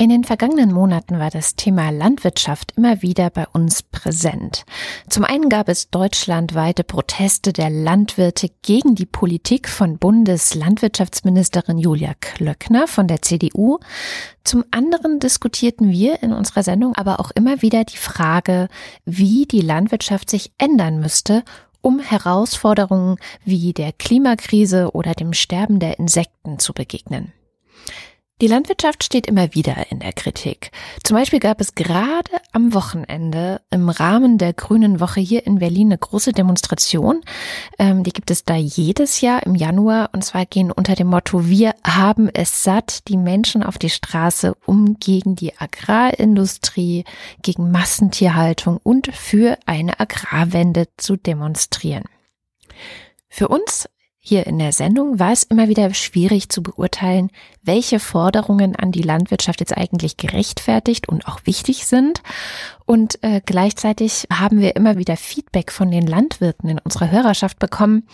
In den vergangenen Monaten war das Thema Landwirtschaft immer wieder bei uns präsent. Zum einen gab es deutschlandweite Proteste der Landwirte gegen die Politik von Bundeslandwirtschaftsministerin Julia Klöckner von der CDU. Zum anderen diskutierten wir in unserer Sendung aber auch immer wieder die Frage, wie die Landwirtschaft sich ändern müsste, um Herausforderungen wie der Klimakrise oder dem Sterben der Insekten zu begegnen. Die Landwirtschaft steht immer wieder in der Kritik. Zum Beispiel gab es gerade am Wochenende im Rahmen der Grünen Woche hier in Berlin eine große Demonstration. Ähm, die gibt es da jedes Jahr im Januar und zwar gehen unter dem Motto Wir haben es satt die Menschen auf die Straße, um gegen die Agrarindustrie, gegen Massentierhaltung und für eine Agrarwende zu demonstrieren. Für uns hier in der Sendung war es immer wieder schwierig zu beurteilen, welche Forderungen an die Landwirtschaft jetzt eigentlich gerechtfertigt und auch wichtig sind. Und äh, gleichzeitig haben wir immer wieder Feedback von den Landwirten in unserer Hörerschaft bekommen,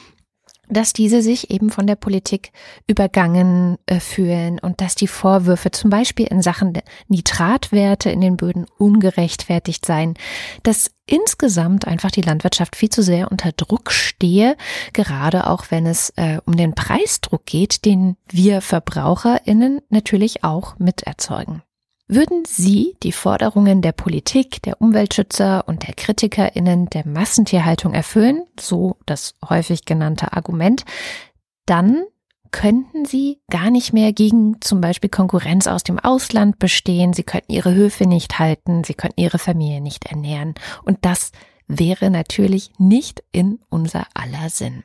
dass diese sich eben von der Politik übergangen äh, fühlen und dass die Vorwürfe zum Beispiel in Sachen Nitratwerte in den Böden ungerechtfertigt seien, dass insgesamt einfach die Landwirtschaft viel zu sehr unter Druck stehe, gerade auch wenn es äh, um den Preisdruck geht, den wir Verbraucherinnen natürlich auch miterzeugen. Würden Sie die Forderungen der Politik, der Umweltschützer und der Kritikerinnen der Massentierhaltung erfüllen, so das häufig genannte Argument, dann könnten sie gar nicht mehr gegen zum Beispiel Konkurrenz aus dem Ausland bestehen, sie könnten ihre Höfe nicht halten, sie könnten ihre Familie nicht ernähren. Und das wäre natürlich nicht in unser aller Sinn.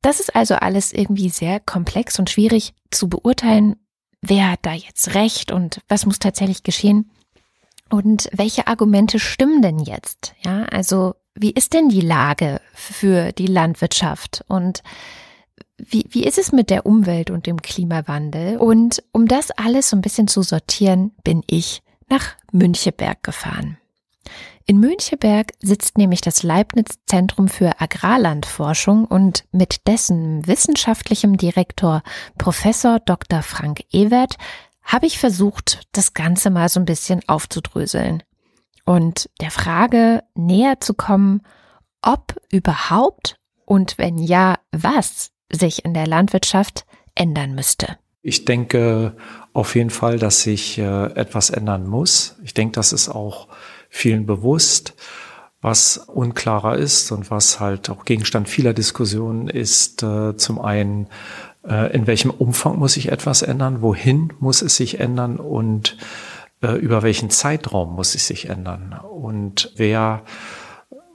Das ist also alles irgendwie sehr komplex und schwierig zu beurteilen, wer hat da jetzt recht und was muss tatsächlich geschehen? Und welche Argumente stimmen denn jetzt? Ja, also wie ist denn die Lage für die Landwirtschaft und wie, wie ist es mit der Umwelt und dem Klimawandel? Und um das alles so ein bisschen zu sortieren, bin ich nach Müncheberg gefahren. In Müncheberg sitzt nämlich das Leibniz Zentrum für Agrarlandforschung und mit dessen wissenschaftlichem Direktor Professor Dr. Frank Ewert habe ich versucht, das Ganze mal so ein bisschen aufzudröseln und der Frage näher zu kommen, ob überhaupt und wenn ja, was sich in der Landwirtschaft ändern müsste. Ich denke auf jeden Fall, dass sich äh, etwas ändern muss. Ich denke, das ist auch vielen bewusst. Was unklarer ist und was halt auch Gegenstand vieler Diskussionen ist, äh, zum einen, äh, in welchem Umfang muss sich etwas ändern, wohin muss es sich ändern und äh, über welchen Zeitraum muss es sich ändern und wer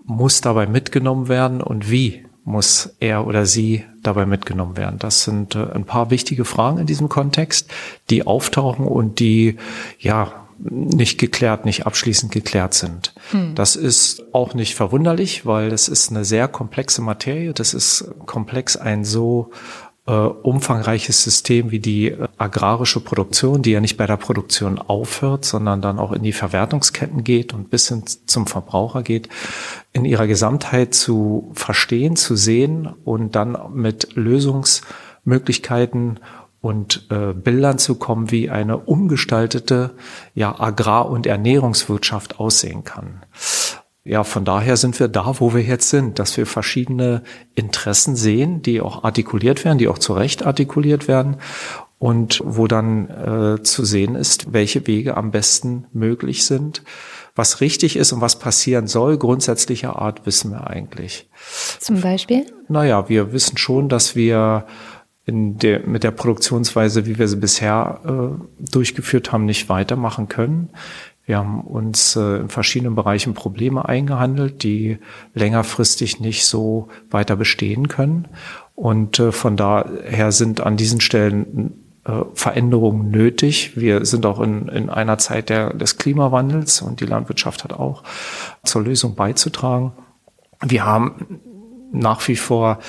muss dabei mitgenommen werden und wie muss er oder sie dabei mitgenommen werden? Das sind äh, ein paar wichtige Fragen in diesem Kontext, die auftauchen und die, ja, nicht geklärt, nicht abschließend geklärt sind. Hm. Das ist auch nicht verwunderlich, weil es ist eine sehr komplexe Materie. Das ist komplex ein so äh, umfangreiches System wie die äh, agrarische Produktion, die ja nicht bei der Produktion aufhört, sondern dann auch in die Verwertungsketten geht und bis hin zum Verbraucher geht, in ihrer Gesamtheit zu verstehen, zu sehen und dann mit Lösungsmöglichkeiten und äh, Bildern zu kommen, wie eine umgestaltete ja, Agrar- und Ernährungswirtschaft aussehen kann. Ja, von daher sind wir da, wo wir jetzt sind, dass wir verschiedene Interessen sehen, die auch artikuliert werden, die auch zu Recht artikuliert werden und wo dann äh, zu sehen ist, welche Wege am besten möglich sind. Was richtig ist und was passieren soll, grundsätzlicher Art, wissen wir eigentlich. Zum Beispiel? Naja, wir wissen schon, dass wir in der, mit der Produktionsweise, wie wir sie bisher äh, durchgeführt haben, nicht weitermachen können. Wir haben uns äh, in verschiedenen Bereichen Probleme eingehandelt, die längerfristig nicht so weiter bestehen können. Und äh, von daher sind an diesen Stellen äh, Veränderungen nötig. Wir sind auch in, in einer Zeit der, des Klimawandels und die Landwirtschaft hat auch zur Lösung beizutragen. Wir haben nach wie vor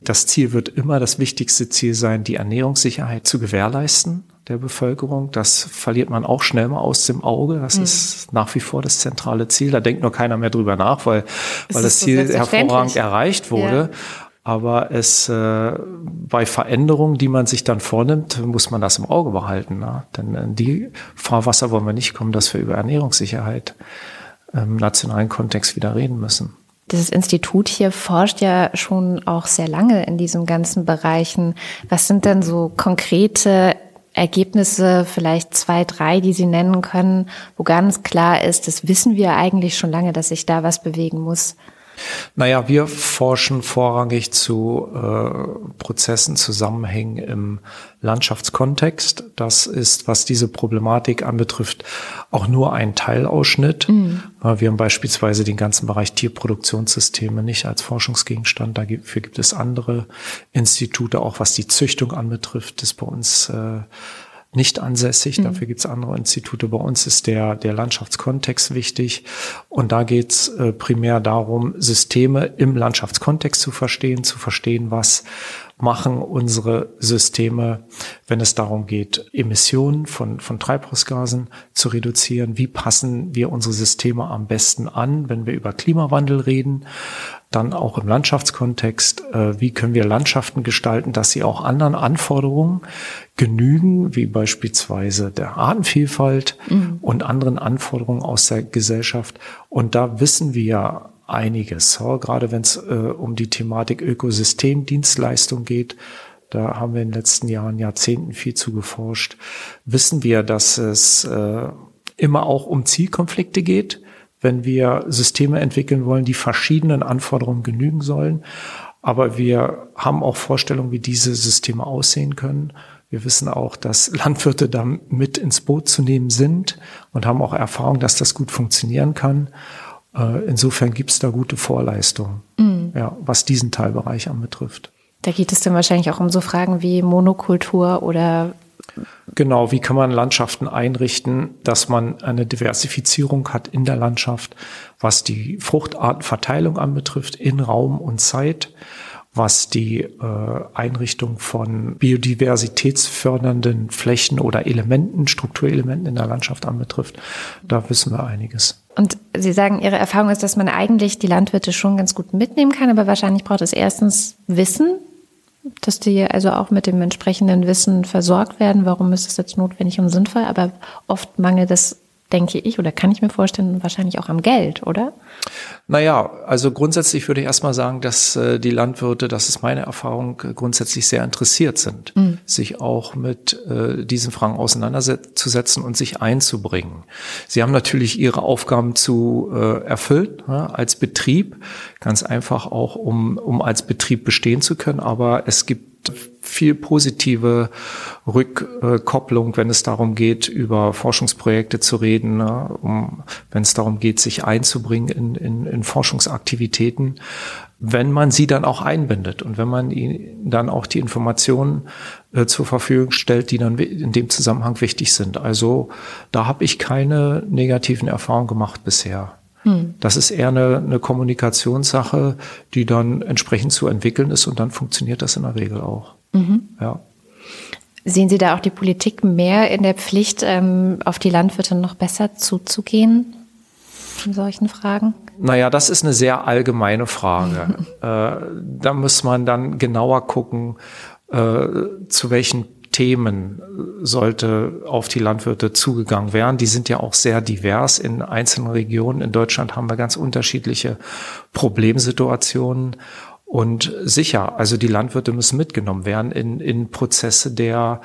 das Ziel wird immer das wichtigste Ziel sein, die Ernährungssicherheit zu gewährleisten der Bevölkerung. Das verliert man auch schnell mal aus dem Auge. Das mhm. ist nach wie vor das zentrale Ziel. Da denkt nur keiner mehr drüber nach, weil, weil das Ziel hervorragend erreicht wurde. Ja. Aber es äh, bei Veränderungen, die man sich dann vornimmt, muss man das im Auge behalten. Ne? Denn in die Fahrwasser wollen wir nicht kommen, dass wir über Ernährungssicherheit im nationalen Kontext wieder reden müssen. Dieses Institut hier forscht ja schon auch sehr lange in diesen ganzen Bereichen. Was sind denn so konkrete Ergebnisse, vielleicht zwei, drei, die Sie nennen können, wo ganz klar ist, das wissen wir eigentlich schon lange, dass sich da was bewegen muss? Naja, wir forschen vorrangig zu äh, Prozessen, Zusammenhängen im Landschaftskontext. Das ist, was diese Problematik anbetrifft, auch nur ein Teilausschnitt. Mhm. Wir haben beispielsweise den ganzen Bereich Tierproduktionssysteme nicht als Forschungsgegenstand. Dafür gibt es andere Institute, auch was die Züchtung anbetrifft, ist bei uns äh, nicht ansässig. Mhm. Dafür gibt es andere Institute. Bei uns ist der, der Landschaftskontext wichtig. Und da geht es äh, primär darum, Systeme im Landschaftskontext zu verstehen, zu verstehen, was machen unsere Systeme, wenn es darum geht, Emissionen von, von Treibhausgasen zu reduzieren. Wie passen wir unsere Systeme am besten an, wenn wir über Klimawandel reden? Dann auch im Landschaftskontext, äh, wie können wir Landschaften gestalten, dass sie auch anderen Anforderungen genügen, wie beispielsweise der Artenvielfalt mhm. und anderen Anforderungen aus der Gesellschaft. Und da wissen wir einiges, gerade wenn es äh, um die Thematik Ökosystemdienstleistung geht. Da haben wir in den letzten Jahren, Jahrzehnten viel zu geforscht. Wissen wir, dass es äh, immer auch um Zielkonflikte geht, wenn wir Systeme entwickeln wollen, die verschiedenen Anforderungen genügen sollen. Aber wir haben auch Vorstellungen, wie diese Systeme aussehen können. Wir wissen auch, dass Landwirte da mit ins Boot zu nehmen sind und haben auch Erfahrung, dass das gut funktionieren kann. Äh, insofern gibt es da gute Vorleistungen, mhm. ja, was diesen Teilbereich anbetrifft. Da geht es dann wahrscheinlich auch um so Fragen wie Monokultur oder Genau, wie kann man Landschaften einrichten, dass man eine Diversifizierung hat in der Landschaft, was die Fruchtartenverteilung anbetrifft in Raum und Zeit, was die äh, Einrichtung von biodiversitätsfördernden Flächen oder Elementen, Strukturelementen in der Landschaft anbetrifft. Da wissen wir einiges. Und Sie sagen, Ihre Erfahrung ist, dass man eigentlich die Landwirte schon ganz gut mitnehmen kann, aber wahrscheinlich braucht es erstens Wissen, dass die also auch mit dem entsprechenden Wissen versorgt werden. Warum ist es jetzt notwendig und sinnvoll? Aber oft mangelt es denke ich, oder kann ich mir vorstellen, wahrscheinlich auch am Geld, oder? Naja, also grundsätzlich würde ich erstmal sagen, dass äh, die Landwirte, das ist meine Erfahrung, grundsätzlich sehr interessiert sind, mhm. sich auch mit äh, diesen Fragen auseinanderzusetzen und sich einzubringen. Sie haben natürlich ihre Aufgaben zu äh, erfüllen ja, als Betrieb, ganz einfach auch, um, um als Betrieb bestehen zu können, aber es gibt viel positive Rückkopplung, wenn es darum geht, über Forschungsprojekte zu reden, ne, um, wenn es darum geht, sich einzubringen in, in, in Forschungsaktivitäten, wenn man sie dann auch einbindet und wenn man ihnen dann auch die Informationen äh, zur Verfügung stellt, die dann in dem Zusammenhang wichtig sind. Also da habe ich keine negativen Erfahrungen gemacht bisher. Hm. Das ist eher eine, eine Kommunikationssache, die dann entsprechend zu entwickeln ist und dann funktioniert das in der Regel auch. Mhm. Ja. Sehen Sie da auch die Politik mehr in der Pflicht, ähm, auf die Landwirte noch besser zuzugehen in solchen Fragen? Naja, das ist eine sehr allgemeine Frage. äh, da muss man dann genauer gucken, äh, zu welchen Themen sollte auf die Landwirte zugegangen werden. Die sind ja auch sehr divers. In einzelnen Regionen in Deutschland haben wir ganz unterschiedliche Problemsituationen. Und sicher, also die Landwirte müssen mitgenommen werden in, in Prozesse der,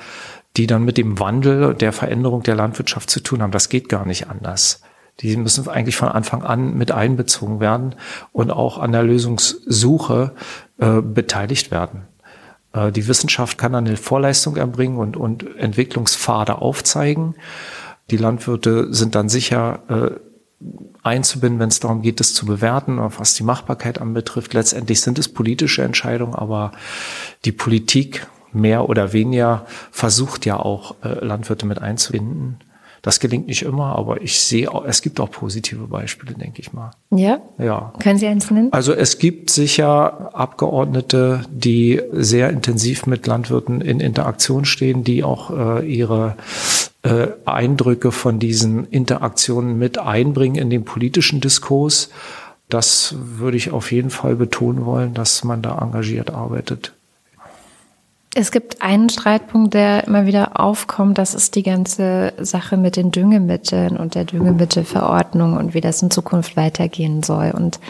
die dann mit dem Wandel, der Veränderung der Landwirtschaft zu tun haben. Das geht gar nicht anders. Die müssen eigentlich von Anfang an mit einbezogen werden und auch an der Lösungssuche äh, beteiligt werden. Äh, die Wissenschaft kann eine Vorleistung erbringen und, und Entwicklungspfade aufzeigen. Die Landwirte sind dann sicher äh, einzubinden, wenn es darum geht, das zu bewerten, was die Machbarkeit anbetrifft. Letztendlich sind es politische Entscheidungen, aber die Politik mehr oder weniger versucht ja auch äh, Landwirte mit einzubinden. Das gelingt nicht immer, aber ich sehe, auch, es gibt auch positive Beispiele, denke ich mal. Ja? Ja. Können Sie eins nennen? Also es gibt sicher Abgeordnete, die sehr intensiv mit Landwirten in Interaktion stehen, die auch äh, ihre äh, Eindrücke von diesen Interaktionen mit einbringen in den politischen Diskurs. Das würde ich auf jeden Fall betonen wollen, dass man da engagiert arbeitet. Es gibt einen Streitpunkt, der immer wieder aufkommt. Das ist die ganze Sache mit den Düngemitteln und der Düngemittelverordnung und wie das in Zukunft weitergehen soll. Und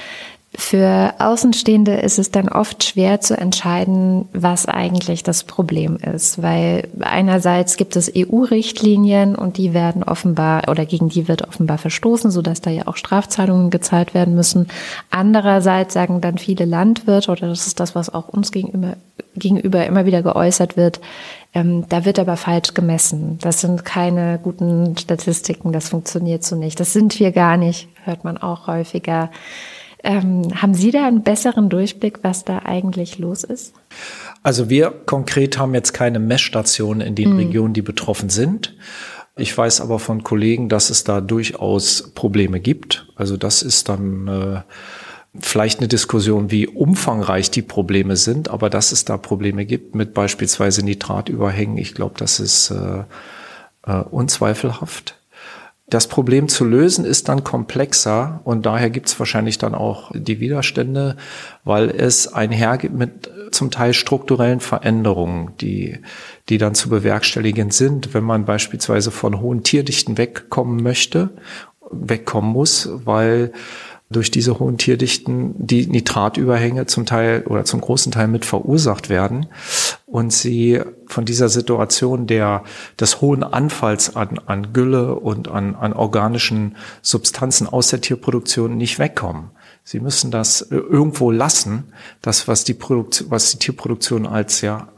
für Außenstehende ist es dann oft schwer zu entscheiden, was eigentlich das Problem ist, weil einerseits gibt es EU-Richtlinien und die werden offenbar oder gegen die wird offenbar verstoßen, sodass da ja auch Strafzahlungen gezahlt werden müssen. Andererseits sagen dann viele Landwirte oder das ist das, was auch uns gegenüber, gegenüber immer wieder geäußert wird, ähm, da wird aber falsch gemessen. Das sind keine guten Statistiken, das funktioniert so nicht. Das sind wir gar nicht, hört man auch häufiger. Ähm, haben Sie da einen besseren Durchblick, was da eigentlich los ist? Also wir konkret haben jetzt keine Messstationen in den mhm. Regionen, die betroffen sind. Ich weiß aber von Kollegen, dass es da durchaus Probleme gibt. Also das ist dann äh, vielleicht eine Diskussion, wie umfangreich die Probleme sind, aber dass es da Probleme gibt mit beispielsweise Nitratüberhängen, ich glaube, das ist äh, äh, unzweifelhaft. Das Problem zu lösen ist dann komplexer und daher gibt es wahrscheinlich dann auch die Widerstände, weil es einhergeht mit zum Teil strukturellen Veränderungen, die, die dann zu bewerkstelligen sind, wenn man beispielsweise von hohen Tierdichten wegkommen möchte, wegkommen muss, weil durch diese hohen Tierdichten die Nitratüberhänge zum Teil oder zum großen Teil mit verursacht werden und sie von dieser Situation der, des hohen Anfalls an, an Gülle und an, an organischen Substanzen aus der Tierproduktion nicht wegkommen. Sie müssen das irgendwo lassen, das, was die Produktion, was die Tierproduktion als ja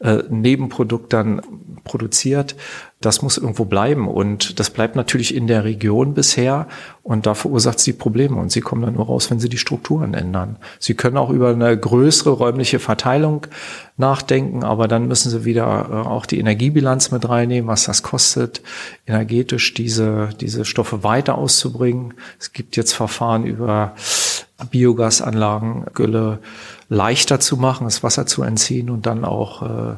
äh, Nebenprodukt dann produziert, das muss irgendwo bleiben. Und das bleibt natürlich in der Region bisher und da verursacht sie Probleme. Und sie kommen dann nur raus, wenn sie die Strukturen ändern. Sie können auch über eine größere räumliche Verteilung nachdenken, aber dann müssen sie wieder äh, auch die Energiebilanz mit reinnehmen, was das kostet, energetisch diese, diese Stoffe weiter auszubringen. Es gibt jetzt Verfahren über Biogasanlagen, Gülle leichter zu machen, das Wasser zu entziehen und dann auch äh,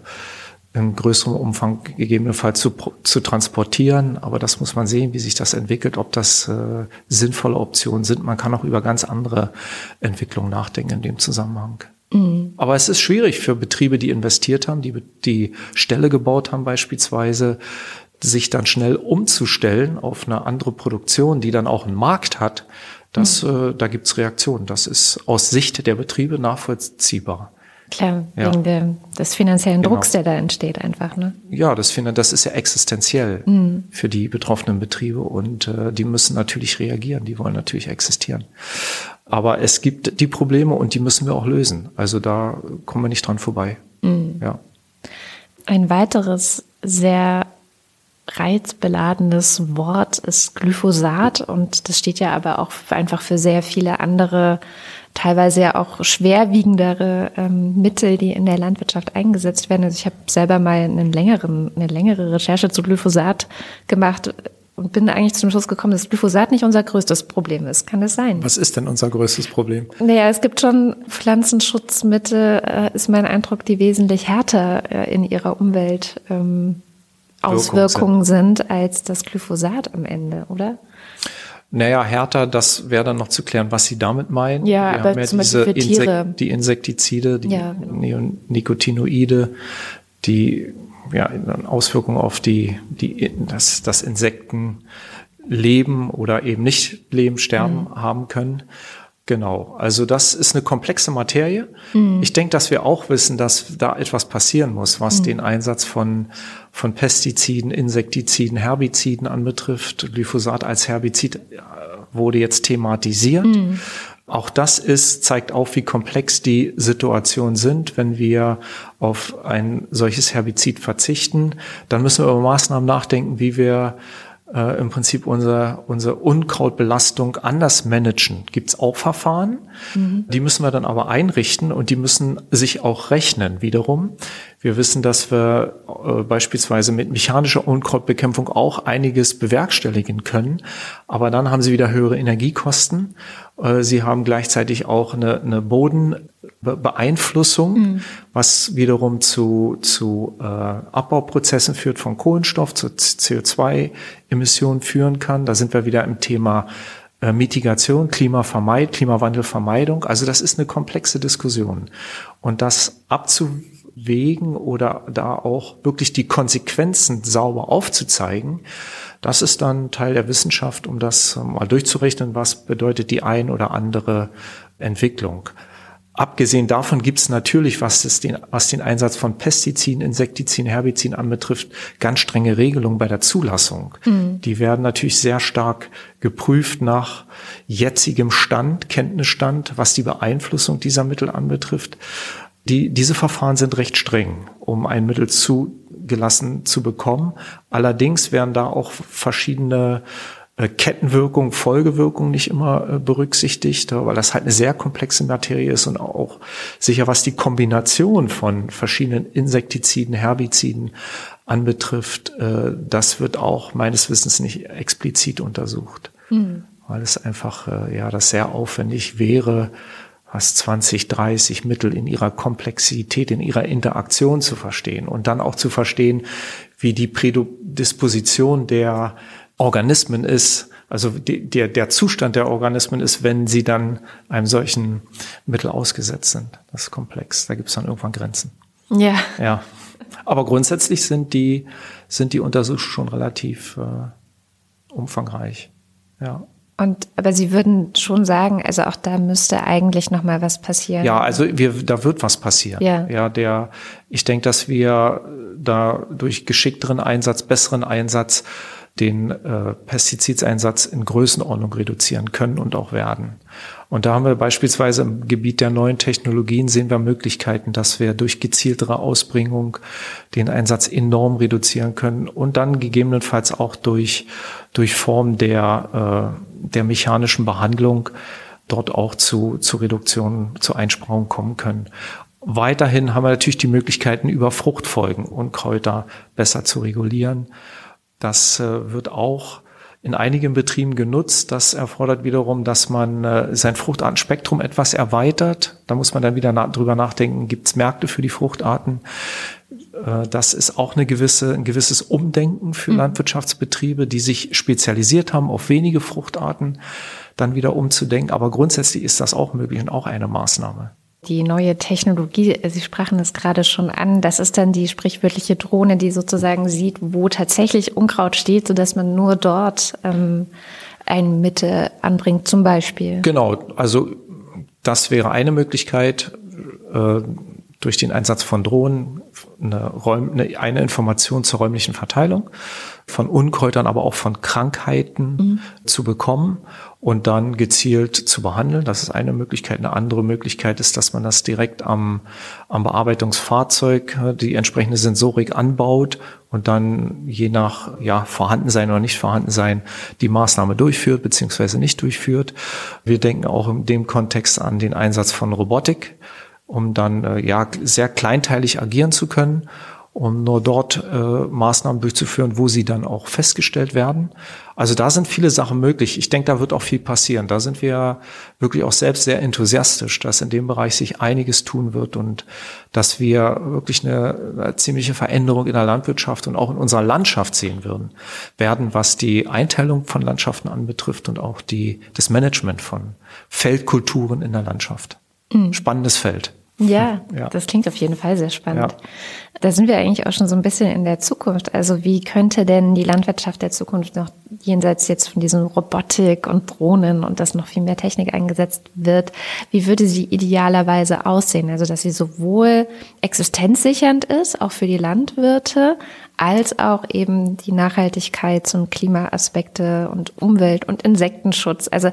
in größerem Umfang gegebenenfalls zu, zu transportieren. Aber das muss man sehen, wie sich das entwickelt, ob das äh, sinnvolle Optionen sind. Man kann auch über ganz andere Entwicklungen nachdenken in dem Zusammenhang. Mhm. Aber es ist schwierig für Betriebe, die investiert haben, die die Stelle gebaut haben beispielsweise, sich dann schnell umzustellen auf eine andere Produktion, die dann auch einen Markt hat. Das, mhm. äh, da gibt's Reaktionen. Das ist aus Sicht der Betriebe nachvollziehbar. Klar, ja. wegen der, des finanziellen genau. Drucks, der da entsteht einfach. Ne? Ja, das finde das ist ja existenziell mhm. für die betroffenen Betriebe und äh, die müssen natürlich reagieren, die wollen natürlich existieren. Aber es gibt die Probleme und die müssen wir auch lösen. Also da kommen wir nicht dran vorbei. Mhm. Ja. Ein weiteres sehr reizbeladenes Wort ist Glyphosat und das steht ja aber auch einfach für sehr viele andere teilweise ja auch schwerwiegendere ähm, Mittel, die in der Landwirtschaft eingesetzt werden. Also ich habe selber mal einen längeren, eine längere Recherche zu Glyphosat gemacht und bin eigentlich zum Schluss gekommen, dass Glyphosat nicht unser größtes Problem ist. Kann es sein? Was ist denn unser größtes Problem? Naja, es gibt schon Pflanzenschutzmittel, äh, ist mein Eindruck, die wesentlich härter äh, in ihrer Umwelt ähm, Auswirkungen sind. sind als das Glyphosat am Ende, oder? Naja, härter, das wäre dann noch zu klären, was Sie damit meinen. Ja, Wir aber ja zum diese Beispiel für Tiere. Insek die Insektizide, die ja, genau. Neonicotinoide, die ja Auswirkungen auf die, die das, das Insektenleben oder eben nicht Leben, Sterben mhm. haben können. Genau, also das ist eine komplexe Materie. Mhm. Ich denke, dass wir auch wissen, dass da etwas passieren muss, was mhm. den Einsatz von, von Pestiziden, Insektiziden, Herbiziden anbetrifft. Glyphosat als Herbizid äh, wurde jetzt thematisiert. Mhm. Auch das ist, zeigt auf, wie komplex die Situationen sind. Wenn wir auf ein solches Herbizid verzichten, dann müssen wir über Maßnahmen nachdenken, wie wir äh, im Prinzip unser, unsere Unkrautbelastung anders managen. Gibt es auch Verfahren, mhm. die müssen wir dann aber einrichten und die müssen sich auch rechnen wiederum. Wir wissen, dass wir äh, beispielsweise mit mechanischer Unkrautbekämpfung auch einiges bewerkstelligen können, aber dann haben sie wieder höhere Energiekosten. Äh, sie haben gleichzeitig auch eine, eine Bodenbeeinflussung, mhm. was wiederum zu, zu äh, Abbauprozessen führt von Kohlenstoff, zu CO2-Emissionen führen kann. Da sind wir wieder im Thema äh, Mitigation, Klimavermeid, Klimawandelvermeidung. Also das ist eine komplexe Diskussion. Und das abzuwägen oder da auch wirklich die Konsequenzen sauber aufzuzeigen, das ist dann Teil der Wissenschaft, um das mal durchzurechnen, was bedeutet die ein oder andere Entwicklung. Abgesehen davon gibt es natürlich, was, den, was den Einsatz von Pestiziden, Insektiziden, Herbiziden anbetrifft, ganz strenge Regelungen bei der Zulassung. Mhm. Die werden natürlich sehr stark geprüft nach jetzigem Stand, Kenntnisstand, was die Beeinflussung dieser Mittel anbetrifft. Die, diese Verfahren sind recht streng, um ein Mittel zugelassen zu bekommen. Allerdings werden da auch verschiedene äh, Kettenwirkung, Folgewirkung nicht immer äh, berücksichtigt, weil das halt eine sehr komplexe Materie ist und auch sicher was die Kombination von verschiedenen Insektiziden, Herbiziden anbetrifft, äh, das wird auch meines Wissens nicht explizit untersucht, mhm. weil es einfach ja das sehr aufwendig wäre, was 20, 30 Mittel in ihrer Komplexität, in ihrer Interaktion zu verstehen und dann auch zu verstehen, wie die Prädisposition der Organismen ist, also die, der, der Zustand der Organismen ist, wenn sie dann einem solchen Mittel ausgesetzt sind. Das ist komplex. Da gibt es dann irgendwann Grenzen. Ja. Ja. Aber grundsätzlich sind die, sind die Untersuchungen schon relativ äh, umfangreich. Ja. Und aber Sie würden schon sagen, also auch da müsste eigentlich noch mal was passieren. Ja, also wir, da wird was passieren. Ja, ja der, ich denke, dass wir da durch geschickteren Einsatz, besseren Einsatz den äh, Pestizideinsatz in Größenordnung reduzieren können und auch werden. Und da haben wir beispielsweise im Gebiet der neuen Technologien sehen wir Möglichkeiten, dass wir durch gezieltere Ausbringung den Einsatz enorm reduzieren können und dann gegebenenfalls auch durch, durch Form der, äh, der mechanischen Behandlung dort auch zu, zu Reduktionen, zu Einsparungen kommen können. Weiterhin haben wir natürlich die Möglichkeiten, über Fruchtfolgen und Kräuter besser zu regulieren. Das äh, wird auch in einigen Betrieben genutzt. Das erfordert wiederum, dass man äh, sein Fruchtartenspektrum etwas erweitert. Da muss man dann wieder drüber nachdenken, gibt es Märkte für die Fruchtarten? Äh, das ist auch eine gewisse, ein gewisses Umdenken für mhm. Landwirtschaftsbetriebe, die sich spezialisiert haben auf wenige Fruchtarten, dann wieder umzudenken. Aber grundsätzlich ist das auch möglich und auch eine Maßnahme die neue Technologie, Sie sprachen es gerade schon an, das ist dann die sprichwörtliche Drohne, die sozusagen sieht, wo tatsächlich Unkraut steht, sodass man nur dort ähm, ein Mittel anbringt, zum Beispiel. Genau, also das wäre eine Möglichkeit, äh, durch den Einsatz von Drohnen eine, Räum, eine, eine Information zur räumlichen Verteilung von Unkräutern, aber auch von Krankheiten mhm. zu bekommen und dann gezielt zu behandeln. Das ist eine Möglichkeit. Eine andere Möglichkeit ist, dass man das direkt am, am Bearbeitungsfahrzeug, äh, die entsprechende Sensorik anbaut und dann je nach ja, Vorhandensein oder nicht Vorhandensein die Maßnahme durchführt beziehungsweise nicht durchführt. Wir denken auch in dem Kontext an den Einsatz von Robotik, um dann äh, ja sehr kleinteilig agieren zu können um nur dort äh, Maßnahmen durchzuführen, wo sie dann auch festgestellt werden. Also da sind viele Sachen möglich. Ich denke, da wird auch viel passieren. Da sind wir wirklich auch selbst sehr enthusiastisch, dass in dem Bereich sich einiges tun wird und dass wir wirklich eine, eine ziemliche Veränderung in der Landwirtschaft und auch in unserer Landschaft sehen würden, werden, was die Einteilung von Landschaften anbetrifft und auch die, das Management von Feldkulturen in der Landschaft. Mhm. Spannendes Feld. Ja, ja, das klingt auf jeden Fall sehr spannend. Ja. Da sind wir eigentlich auch schon so ein bisschen in der Zukunft. Also wie könnte denn die Landwirtschaft der Zukunft noch jenseits jetzt von diesen Robotik und Drohnen und dass noch viel mehr Technik eingesetzt wird, wie würde sie idealerweise aussehen? Also dass sie sowohl existenzsichernd ist, auch für die Landwirte, als auch eben die Nachhaltigkeits- und Klimaaspekte und Umwelt- und Insektenschutz. Also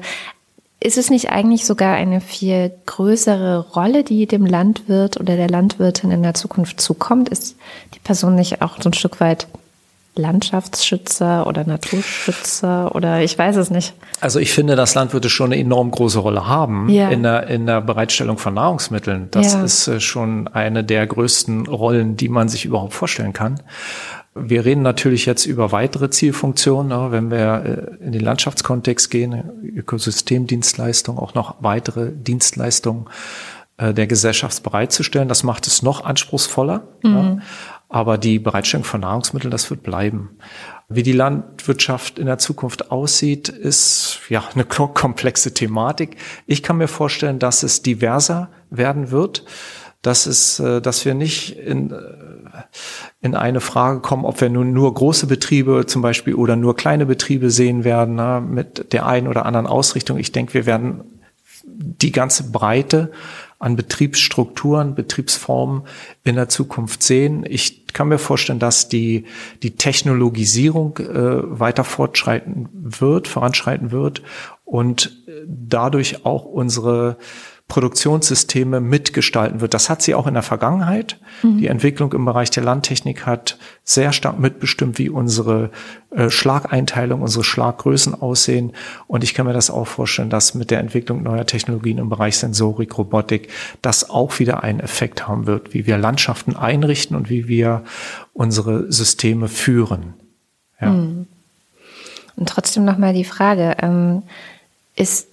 ist es nicht eigentlich sogar eine viel größere Rolle, die dem Landwirt oder der Landwirtin in der Zukunft zukommt? Ist die Person nicht auch so ein Stück weit Landschaftsschützer oder Naturschützer oder ich weiß es nicht. Also ich finde, dass Landwirte schon eine enorm große Rolle haben ja. in, der, in der Bereitstellung von Nahrungsmitteln. Das ja. ist äh, schon eine der größten Rollen, die man sich überhaupt vorstellen kann. Wir reden natürlich jetzt über weitere Zielfunktionen, ne, wenn wir äh, in den Landschaftskontext gehen, Ökosystemdienstleistungen, auch noch weitere Dienstleistungen äh, der Gesellschaft bereitzustellen. Das macht es noch anspruchsvoller. Mhm. Aber die Bereitstellung von Nahrungsmitteln, das wird bleiben. Wie die Landwirtschaft in der Zukunft aussieht, ist ja eine komplexe Thematik. Ich kann mir vorstellen, dass es diverser werden wird, dass es, äh, dass wir nicht in, äh, in eine Frage kommen, ob wir nun nur große Betriebe zum Beispiel oder nur kleine Betriebe sehen werden, na, mit der einen oder anderen Ausrichtung. Ich denke, wir werden die ganze Breite an Betriebsstrukturen, Betriebsformen in der Zukunft sehen. Ich kann mir vorstellen, dass die, die Technologisierung äh, weiter fortschreiten wird, voranschreiten wird und dadurch auch unsere Produktionssysteme mitgestalten wird. Das hat sie auch in der Vergangenheit. Mhm. Die Entwicklung im Bereich der Landtechnik hat sehr stark mitbestimmt, wie unsere äh, Schlageinteilung, unsere Schlaggrößen aussehen. Und ich kann mir das auch vorstellen, dass mit der Entwicklung neuer Technologien im Bereich Sensorik, Robotik, das auch wieder einen Effekt haben wird, wie wir Landschaften einrichten und wie wir unsere Systeme führen. Ja. Mhm. Und trotzdem nochmal die Frage, ähm, ist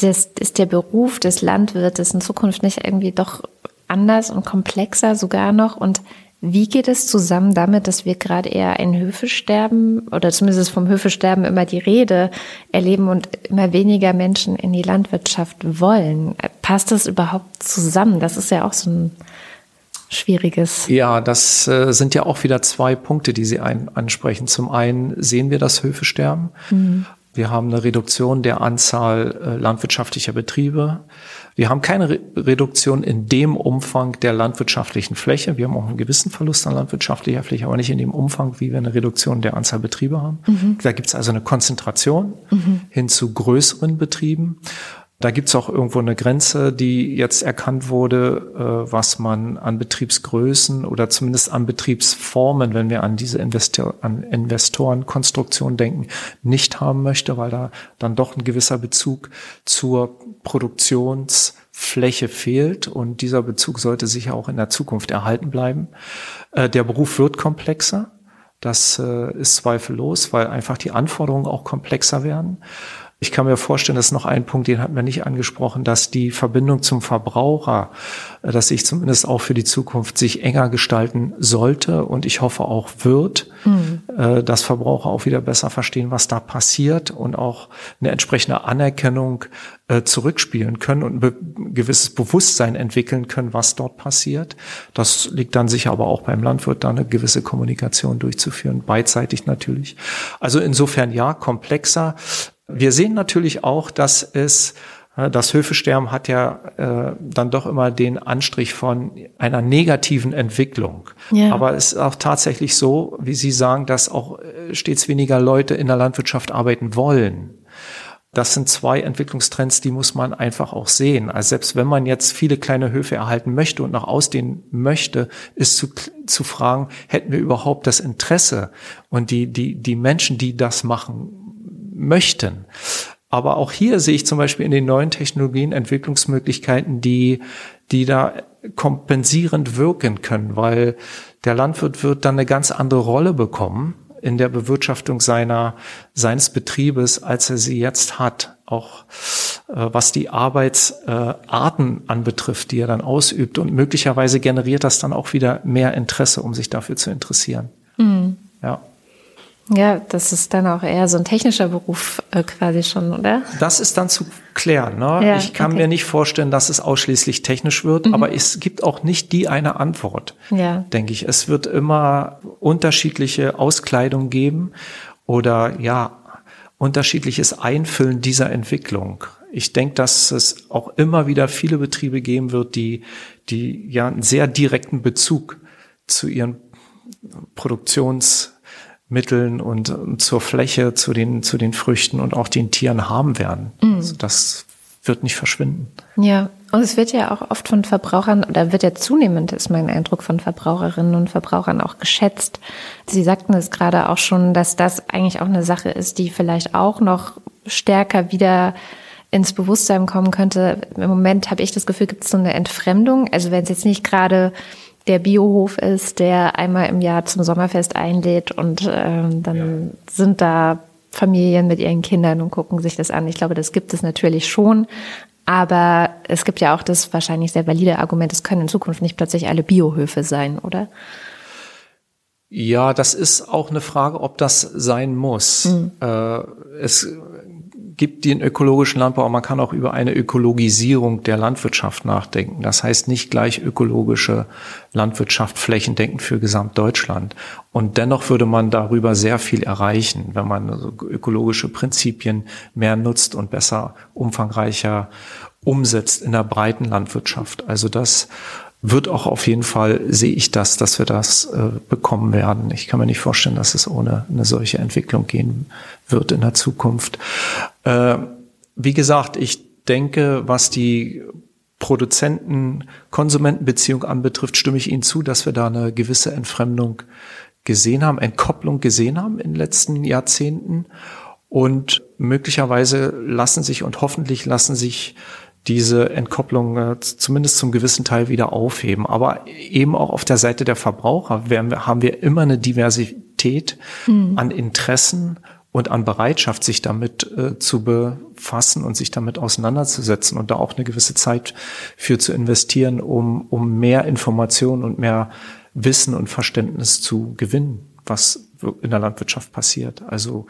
das, ist der Beruf des Landwirtes in Zukunft nicht irgendwie doch anders und komplexer sogar noch? Und wie geht es zusammen damit, dass wir gerade eher ein Höfesterben oder zumindest vom Höfesterben immer die Rede erleben und immer weniger Menschen in die Landwirtschaft wollen? Passt das überhaupt zusammen? Das ist ja auch so ein schwieriges. Ja, das äh, sind ja auch wieder zwei Punkte, die Sie ein, ansprechen. Zum einen sehen wir das Höfesterben mhm. Wir haben eine Reduktion der Anzahl äh, landwirtschaftlicher Betriebe. Wir haben keine Re Reduktion in dem Umfang der landwirtschaftlichen Fläche. Wir haben auch einen gewissen Verlust an landwirtschaftlicher Fläche, aber nicht in dem Umfang, wie wir eine Reduktion der Anzahl Betriebe haben. Mhm. Da gibt es also eine Konzentration mhm. hin zu größeren Betrieben. Da gibt's auch irgendwo eine Grenze, die jetzt erkannt wurde, äh, was man an Betriebsgrößen oder zumindest an Betriebsformen, wenn wir an diese Investor an Investorenkonstruktion denken, nicht haben möchte, weil da dann doch ein gewisser Bezug zur Produktionsfläche fehlt und dieser Bezug sollte sicher auch in der Zukunft erhalten bleiben. Äh, der Beruf wird komplexer. Das äh, ist zweifellos, weil einfach die Anforderungen auch komplexer werden. Ich kann mir vorstellen, das ist noch ein Punkt, den hatten wir nicht angesprochen, dass die Verbindung zum Verbraucher, äh, dass sich zumindest auch für die Zukunft sich enger gestalten sollte und ich hoffe auch wird, mhm. dass Verbraucher auch wieder besser verstehen, was da passiert und auch eine entsprechende Anerkennung äh, zurückspielen können und ein gewisses Bewusstsein entwickeln können, was dort passiert. Das liegt dann sicher aber auch beim Landwirt, da eine gewisse Kommunikation durchzuführen, beidseitig natürlich. Also insofern ja, komplexer. Wir sehen natürlich auch, dass es äh, das Höfesterben hat ja äh, dann doch immer den Anstrich von einer negativen Entwicklung. Ja. Aber es ist auch tatsächlich so, wie Sie sagen, dass auch äh, stets weniger Leute in der Landwirtschaft arbeiten wollen. Das sind zwei Entwicklungstrends, die muss man einfach auch sehen. Also selbst wenn man jetzt viele kleine Höfe erhalten möchte und nach ausdehnen möchte, ist zu, zu fragen, hätten wir überhaupt das Interesse und die, die, die Menschen, die das machen möchten. Aber auch hier sehe ich zum Beispiel in den neuen Technologien Entwicklungsmöglichkeiten, die, die da kompensierend wirken können, weil der Landwirt wird dann eine ganz andere Rolle bekommen in der Bewirtschaftung seiner, seines Betriebes, als er sie jetzt hat. Auch äh, was die Arbeitsarten äh, anbetrifft, die er dann ausübt. Und möglicherweise generiert das dann auch wieder mehr Interesse, um sich dafür zu interessieren. Mhm. Ja. Ja, das ist dann auch eher so ein technischer Beruf äh, quasi schon, oder? Das ist dann zu klären. Ne? Ja, ich kann okay. mir nicht vorstellen, dass es ausschließlich technisch wird, mhm. aber es gibt auch nicht die eine Antwort, ja. denke ich. Es wird immer unterschiedliche Auskleidung geben oder ja, unterschiedliches Einfüllen dieser Entwicklung. Ich denke, dass es auch immer wieder viele Betriebe geben wird, die, die ja einen sehr direkten Bezug zu ihren Produktions Mitteln und zur Fläche, zu den, zu den Früchten und auch den Tieren haben werden. Mhm. Also das wird nicht verschwinden. Ja, und es wird ja auch oft von Verbrauchern, oder wird ja zunehmend, ist mein Eindruck, von Verbraucherinnen und Verbrauchern auch geschätzt. Sie sagten es gerade auch schon, dass das eigentlich auch eine Sache ist, die vielleicht auch noch stärker wieder ins Bewusstsein kommen könnte. Im Moment habe ich das Gefühl, gibt es so eine Entfremdung. Also wenn es jetzt nicht gerade der Biohof ist, der einmal im Jahr zum Sommerfest einlädt und ähm, dann ja. sind da Familien mit ihren Kindern und gucken sich das an. Ich glaube, das gibt es natürlich schon. Aber es gibt ja auch das wahrscheinlich sehr valide Argument, es können in Zukunft nicht plötzlich alle Biohöfe sein, oder? Ja, das ist auch eine Frage, ob das sein muss. Mhm. Äh, es gibt den ökologischen Landbau, aber man kann auch über eine Ökologisierung der Landwirtschaft nachdenken. Das heißt nicht gleich ökologische Landwirtschaft flächendeckend für Gesamtdeutschland. Und dennoch würde man darüber sehr viel erreichen, wenn man ökologische Prinzipien mehr nutzt und besser, umfangreicher umsetzt in der breiten Landwirtschaft. Also das wird auch auf jeden Fall, sehe ich das, dass wir das äh, bekommen werden. Ich kann mir nicht vorstellen, dass es ohne eine solche Entwicklung gehen wird in der Zukunft. Äh, wie gesagt, ich denke, was die Produzenten-Konsumenten-Beziehung anbetrifft, stimme ich Ihnen zu, dass wir da eine gewisse Entfremdung gesehen haben, Entkopplung gesehen haben in den letzten Jahrzehnten. Und möglicherweise lassen sich und hoffentlich lassen sich diese Entkopplung äh, zumindest zum gewissen Teil wieder aufheben. Aber eben auch auf der Seite der Verbraucher wir, haben wir immer eine Diversität mhm. an Interessen und an Bereitschaft, sich damit äh, zu befassen und sich damit auseinanderzusetzen und da auch eine gewisse Zeit für zu investieren, um, um mehr Informationen und mehr Wissen und Verständnis zu gewinnen, was in der Landwirtschaft passiert. Also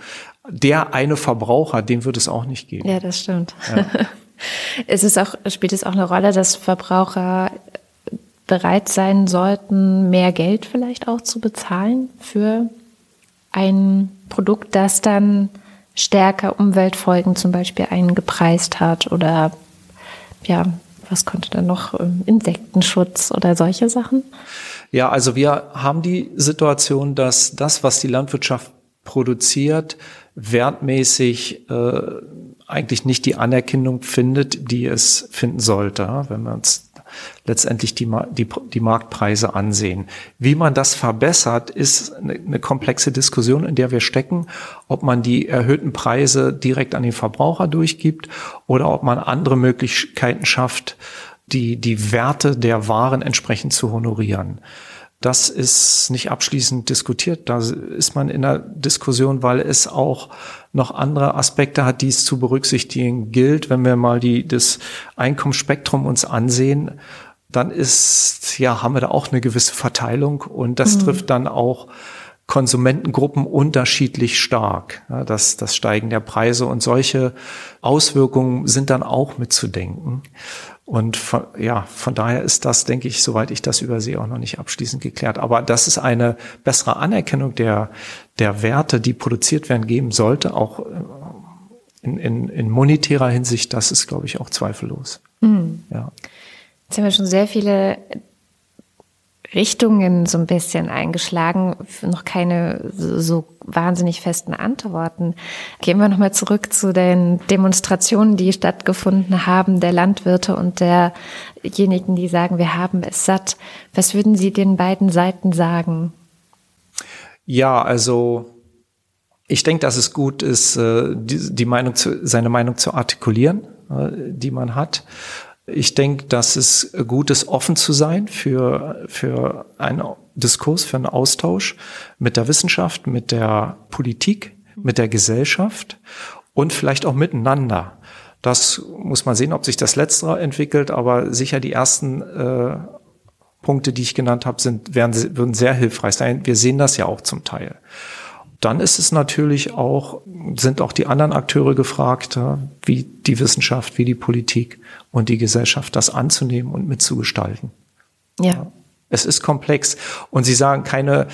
der eine Verbraucher, den wird es auch nicht geben. Ja, das stimmt. Ja. ist es auch, spielt es auch eine Rolle, dass Verbraucher bereit sein sollten, mehr Geld vielleicht auch zu bezahlen für ein Produkt, das dann stärker Umweltfolgen zum Beispiel eingepreist hat oder ja, was konnte dann noch? Ähm, Insektenschutz oder solche Sachen? Ja, also wir haben die Situation, dass das, was die Landwirtschaft produziert, wertmäßig äh, eigentlich nicht die Anerkennung findet, die es finden sollte, wenn wir uns letztendlich die, die, die Marktpreise ansehen. Wie man das verbessert, ist eine, eine komplexe Diskussion, in der wir stecken, ob man die erhöhten Preise direkt an den Verbraucher durchgibt oder ob man andere Möglichkeiten schafft, die, die Werte der Waren entsprechend zu honorieren. Das ist nicht abschließend diskutiert. Da ist man in der Diskussion, weil es auch noch andere Aspekte hat, die es zu berücksichtigen gilt. Wenn wir mal die, das Einkommensspektrum uns ansehen, dann ist, ja, haben wir da auch eine gewisse Verteilung und das mhm. trifft dann auch Konsumentengruppen unterschiedlich stark. Ja, das, das Steigen der Preise und solche Auswirkungen sind dann auch mitzudenken. Und von, ja, von daher ist das, denke ich, soweit ich das übersehe, auch noch nicht abschließend geklärt. Aber dass es eine bessere Anerkennung der, der Werte, die produziert werden, geben sollte, auch äh, in, in, in monetärer Hinsicht, das ist, glaube ich, auch zweifellos. Mhm. Ja. Jetzt haben wir schon sehr viele Richtungen so ein bisschen eingeschlagen, noch keine so wahnsinnig festen Antworten. Gehen wir nochmal zurück zu den Demonstrationen, die stattgefunden haben, der Landwirte und derjenigen, die sagen, wir haben es satt. Was würden Sie den beiden Seiten sagen? Ja, also ich denke, dass es gut ist, äh, die Meinung zu, seine Meinung zu artikulieren, äh, die man hat. Ich denke, dass es gut ist, offen zu sein für, für einen Diskurs, für einen Austausch mit der Wissenschaft, mit der Politik, mit der Gesellschaft und vielleicht auch miteinander. Das muss man sehen, ob sich das Letztere entwickelt, aber sicher die ersten äh, Punkte, die ich genannt habe, sind, werden, würden sehr hilfreich sein. Wir sehen das ja auch zum Teil. Dann ist es natürlich auch, sind auch die anderen Akteure gefragt, wie die Wissenschaft, wie die Politik und die Gesellschaft das anzunehmen und mitzugestalten. Ja. Es ist komplex. Und Sie sagen keine,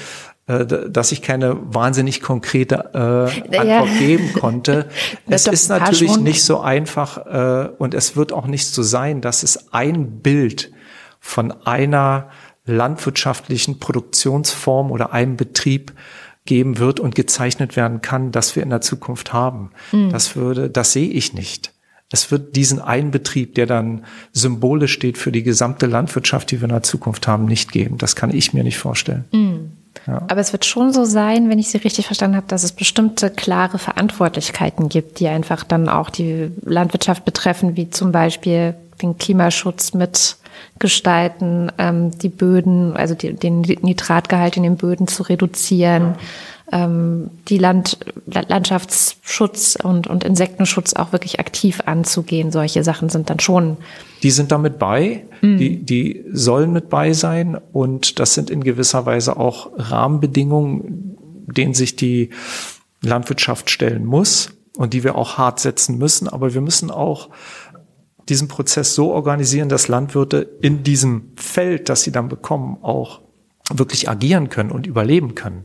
äh, dass ich keine wahnsinnig konkrete äh, Antwort ja. geben konnte. es ist natürlich nicht so einfach äh, und es wird auch nicht so sein, dass es ein Bild von einer landwirtschaftlichen Produktionsform oder einem Betrieb geben wird und gezeichnet werden kann, das wir in der Zukunft haben. Mhm. Das würde, das sehe ich nicht. Es wird diesen einen Betrieb, der dann symbolisch steht für die gesamte Landwirtschaft, die wir in der Zukunft haben, nicht geben. Das kann ich mir nicht vorstellen. Mhm. Ja. Aber es wird schon so sein, wenn ich Sie richtig verstanden habe, dass es bestimmte klare Verantwortlichkeiten gibt, die einfach dann auch die Landwirtschaft betreffen, wie zum Beispiel den Klimaschutz mitgestalten, ähm, die Böden, also die, den Nitratgehalt in den Böden zu reduzieren, ähm, die Land, Landschaftsschutz und, und Insektenschutz auch wirklich aktiv anzugehen. Solche Sachen sind dann schon. Die sind damit bei, mhm. die, die sollen mit bei sein und das sind in gewisser Weise auch Rahmenbedingungen, denen sich die Landwirtschaft stellen muss und die wir auch hart setzen müssen. Aber wir müssen auch diesen Prozess so organisieren, dass Landwirte in diesem Feld, das sie dann bekommen, auch wirklich agieren können und überleben können.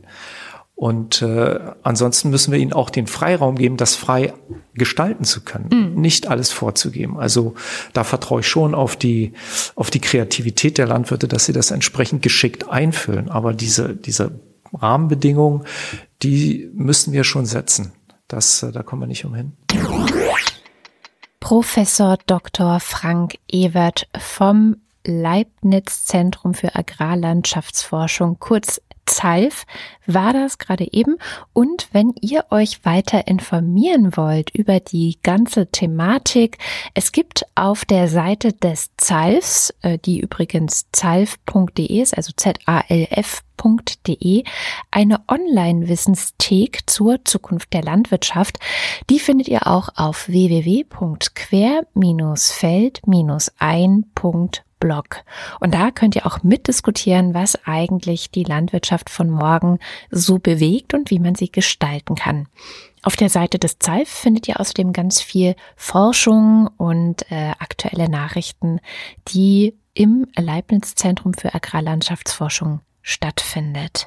Und äh, ansonsten müssen wir ihnen auch den Freiraum geben, das frei gestalten zu können, mhm. nicht alles vorzugeben. Also da vertraue ich schon auf die auf die Kreativität der Landwirte, dass sie das entsprechend geschickt einfüllen. Aber diese diese Rahmenbedingungen, die müssen wir schon setzen. Das äh, da kommen wir nicht umhin. Professor Dr. Frank Ewert vom Leibniz Zentrum für Agrarlandschaftsforschung, kurz ZALF war das gerade eben. Und wenn ihr euch weiter informieren wollt über die ganze Thematik, es gibt auf der Seite des ZALFs, äh, die übrigens zalf.de ist, also Z-A-L-F.de, eine Online-Wissensthek zur Zukunft der Landwirtschaft. Die findet ihr auch auf www.quer-feld-ein.de Blog. Und da könnt ihr auch mitdiskutieren, was eigentlich die Landwirtschaft von morgen so bewegt und wie man sie gestalten kann. Auf der Seite des ZALF findet ihr außerdem ganz viel Forschung und äh, aktuelle Nachrichten, die im Leibniz Zentrum für Agrarlandschaftsforschung stattfindet.